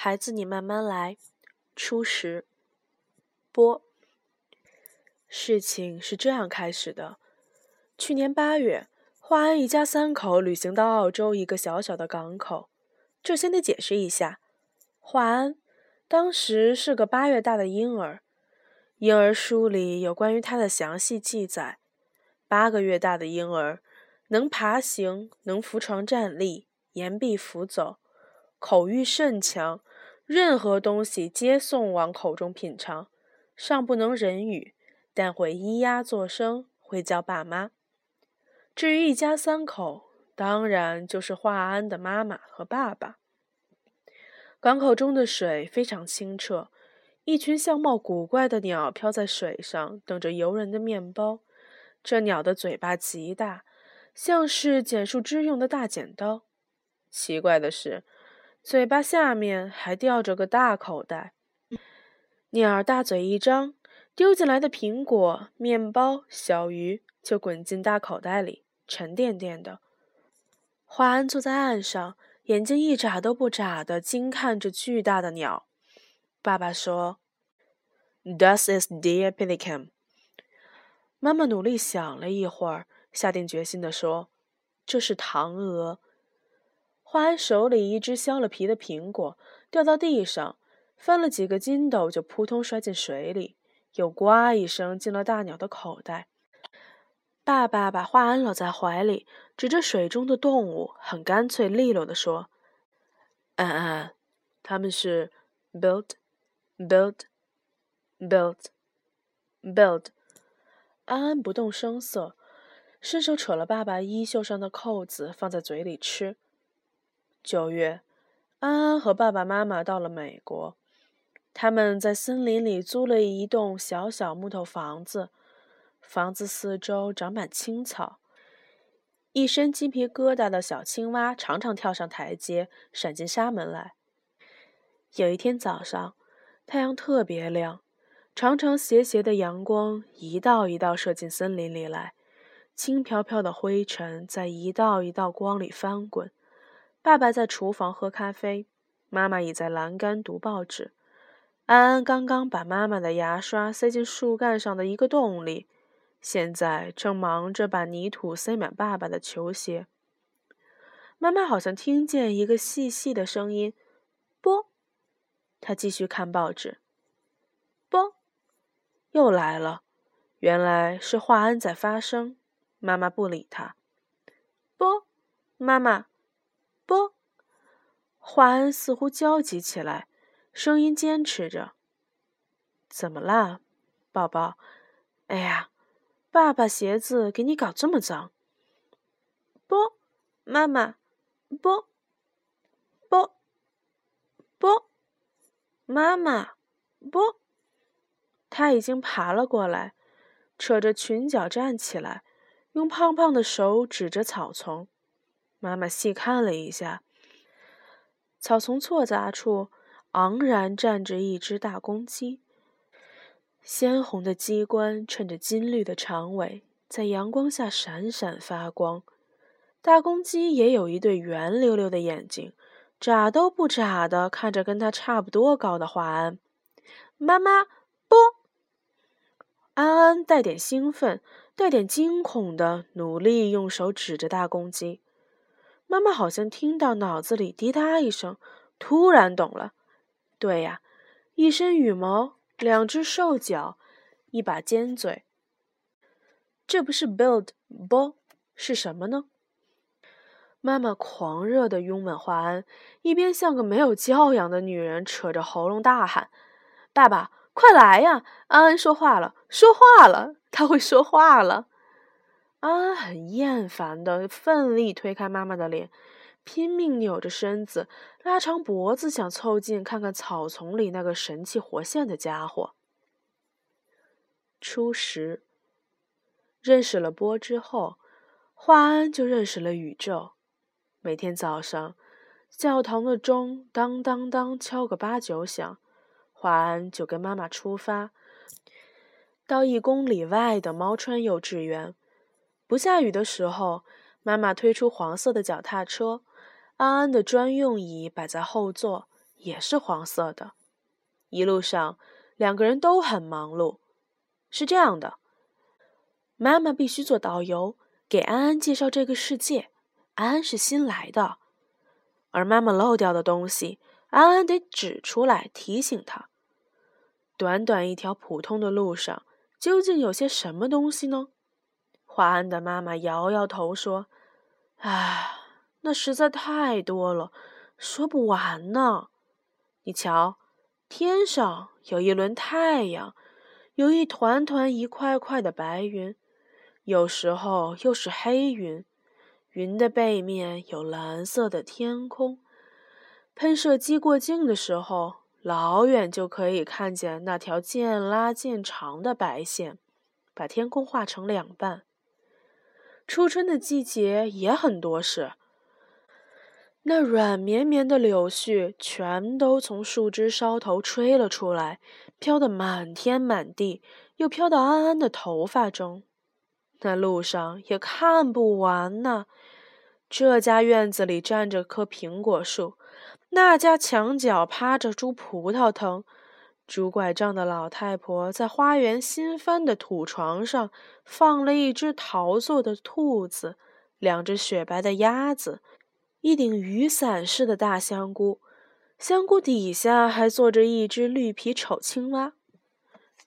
孩子，你慢慢来。初十，波。事情是这样开始的：去年八月，华安一家三口旅行到澳洲一个小小的港口。这先得解释一下，华安当时是个八月大的婴儿，婴儿书里有关于他的详细记载。八个月大的婴儿能爬行，能扶床站立，沿壁扶走，口欲甚强。任何东西皆送往口中品尝，尚不能人语，但会咿呀作声，会叫爸妈。至于一家三口，当然就是华安的妈妈和爸爸。港口中的水非常清澈，一群相貌古怪的鸟飘在水上，等着游人的面包。这鸟的嘴巴极大，像是剪树枝用的大剪刀。奇怪的是。嘴巴下面还吊着个大口袋，鸟儿大嘴一张，丢进来的苹果、面包、小鱼就滚进大口袋里，沉甸甸的。华安坐在岸上，眼睛一眨都不眨的惊看着巨大的鸟。爸爸说：“This is dear pelican。”妈妈努力想了一会儿，下定决心地说：“这是唐鹅。”华安手里一只削了皮的苹果掉到地上，翻了几个筋斗，就扑通摔进水里，又呱一声进了大鸟的口袋。爸爸把华安搂在怀里，指着水中的动物，很干脆利落地说：“安安，他们是 build build build build。”安安不动声色，伸手扯了爸爸衣袖上的扣子，放在嘴里吃。九月，安安和爸爸妈妈到了美国。他们在森林里租了一栋小小木头房子，房子四周长满青草。一身鸡皮疙瘩的小青蛙常常跳上台阶，闪进纱门来。有一天早上，太阳特别亮，长长斜斜的阳光一道一道射进森林里来，轻飘飘的灰尘在一道一道光里翻滚。爸爸在厨房喝咖啡，妈妈倚在栏杆读报纸。安安刚刚把妈妈的牙刷塞进树干上的一个洞里，现在正忙着把泥土塞满爸爸的球鞋。妈妈好像听见一个细细的声音：“啵。”她继续看报纸。啵，又来了。原来是华安在发声。妈妈不理他。啵，妈妈。不，华恩似乎焦急起来，声音坚持着：“怎么啦，宝宝？哎呀，爸爸鞋子给你搞这么脏。”不，妈妈，不，不，不，妈妈，不。他已经爬了过来，扯着裙角站起来，用胖胖的手指着草丛。妈妈细看了一下，草丛错杂处昂然站着一只大公鸡，鲜红的鸡冠衬着金绿的长尾，在阳光下闪闪发光。大公鸡也有一对圆溜溜的眼睛，眨都不眨的看着跟它差不多高的华安。妈妈，不！安安带点兴奋，带点惊恐的努力用手指着大公鸡。妈妈好像听到脑子里滴答一声，突然懂了。对呀，一身羽毛，两只兽脚，一把尖嘴。这不是 build 不？是什么呢？妈妈狂热的拥吻华安，一边像个没有教养的女人，扯着喉咙大喊：“爸爸，快来呀！安安说话了，说话了，他会说话了。”安安很厌烦的，奋力推开妈妈的脸，拼命扭着身子，拉长脖子，想凑近看看草丛里那个神气活现的家伙。初十，认识了波之后，华安就认识了宇宙。每天早上，教堂的钟当当当敲个八九响，华安就跟妈妈出发，到一公里外的猫川幼稚园。不下雨的时候，妈妈推出黄色的脚踏车，安安的专用椅摆在后座，也是黄色的。一路上，两个人都很忙碌。是这样的，妈妈必须做导游，给安安介绍这个世界。安安是新来的，而妈妈漏掉的东西，安安得指出来提醒他。短短一条普通的路上，究竟有些什么东西呢？华安的妈妈摇摇头说：“唉，那实在太多了，说不完呢。你瞧，天上有一轮太阳，有一团团、一块块的白云，有时候又是黑云。云的背面有蓝色的天空。喷射机过境的时候。”老远就可以看见那条渐拉渐长的白线，把天空画成两半。初春的季节也很多事。那软绵绵的柳絮全都从树枝梢头吹了出来，飘得满天满地，又飘到安安的头发中。那路上也看不完呢。这家院子里站着棵苹果树。那家墙角趴着株葡萄藤，拄拐杖的老太婆在花园新翻的土床上放了一只陶做的兔子，两只雪白的鸭子，一顶雨伞似的大香菇，香菇底下还坐着一只绿皮丑青蛙。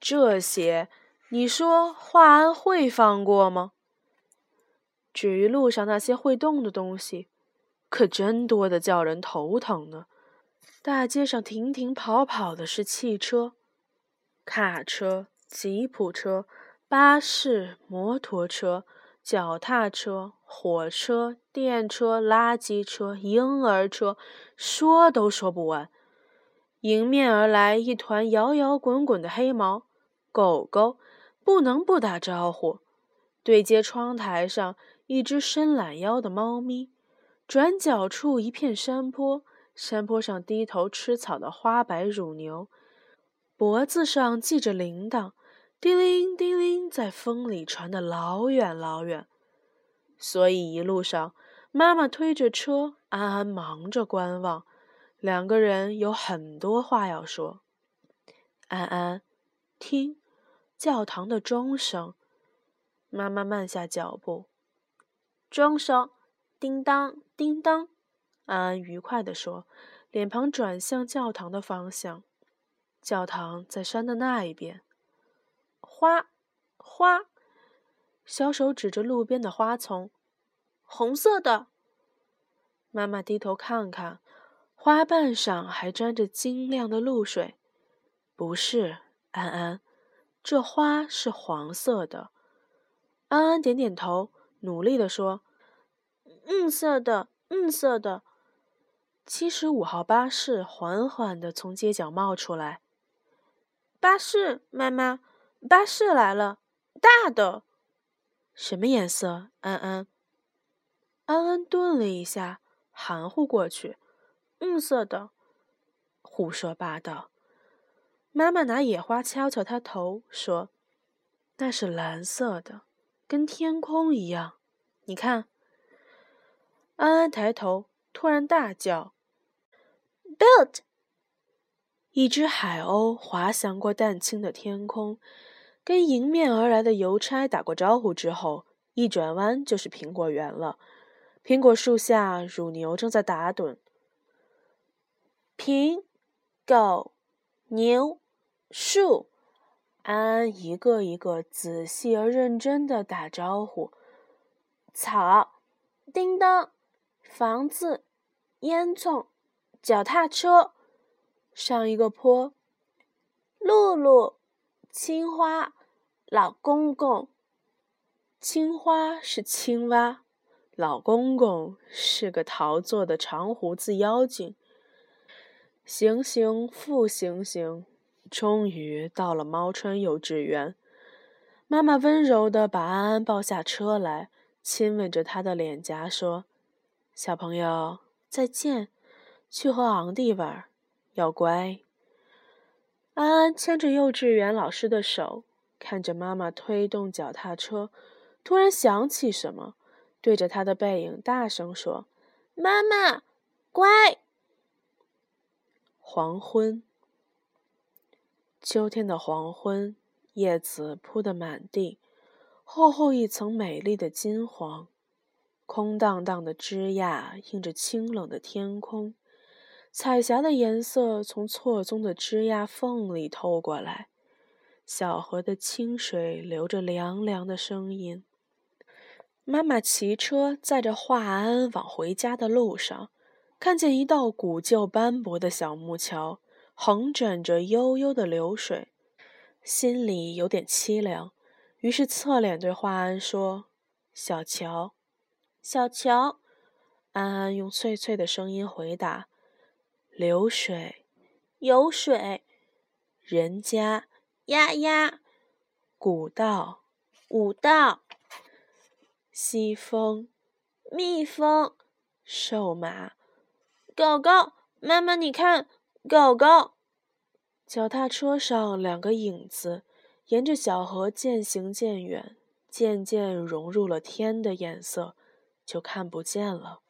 这些，你说华安会放过吗？至于路上那些会动的东西。可真多的叫人头疼呢！大街上停停跑跑的是汽车、卡车、吉普车、巴士、摩托车、脚踏车、火车、电车、垃圾车、婴儿车，说都说不完。迎面而来一团摇摇滚滚的黑毛，狗狗不能不打招呼。对街窗台上一只伸懒腰的猫咪。转角处一片山坡，山坡上低头吃草的花白乳牛，脖子上系着铃铛，叮铃叮铃，在风里传得老远老远。所以一路上，妈妈推着车，安安忙着观望，两个人有很多话要说。安安，听，教堂的钟声。妈妈慢下脚步，钟声。叮当，叮当，安安愉快地说，脸庞转向教堂的方向。教堂在山的那一边。花，花，小手指着路边的花丛，红色的。妈妈低头看看，花瓣上还沾着晶亮的露水。不是，安安，这花是黄色的。安安点点头，努力地说。嗯色的，嗯色的。七十五号巴士缓缓地从街角冒出来。巴士，妈妈，巴士来了，大的。什么颜色？安安。安安顿了一下，含糊过去。绿色的。胡说八道。妈妈拿野花敲敲他头，说：“那是蓝色的，跟天空一样。你看。”安安抬头，突然大叫 Built，一只海鸥滑翔过淡青的天空，跟迎面而来的邮差打过招呼之后，一转弯就是苹果园了。苹果树下，乳牛正在打盹。苹狗牛树，安安一个一个仔细而认真的打招呼。草，叮当。房子，烟囱，脚踏车，上一个坡。露露，青花，老公公。青花是青蛙，老公公是个陶做的长胡子妖精。行行复行行，终于到了猫川幼稚园。妈妈温柔地把安安抱下车来，亲吻着他的脸颊，说。小朋友，再见！去和昂弟玩，要乖。安安牵着幼稚园老师的手，看着妈妈推动脚踏车，突然想起什么，对着他的背影大声说：“妈妈，乖！”黄昏，秋天的黄昏，叶子铺得满地，厚厚一层美丽的金黄。空荡荡的枝桠映着清冷的天空，彩霞的颜色从错综的枝桠缝里透过来。小河的清水流着凉凉的声音。妈妈骑车载着华安往回家的路上，看见一道古旧斑驳的小木桥，横枕着悠悠的流水，心里有点凄凉，于是侧脸对华安说：“小桥。”小乔，安安用脆脆的声音回答：“流水，有水，人家，鸭鸭，古道，五道，西风，蜜蜂，瘦马，狗狗。妈妈，你看，狗狗。脚踏车上两个影子，沿着小河渐行渐远，渐渐融入了天的颜色。就看不见了。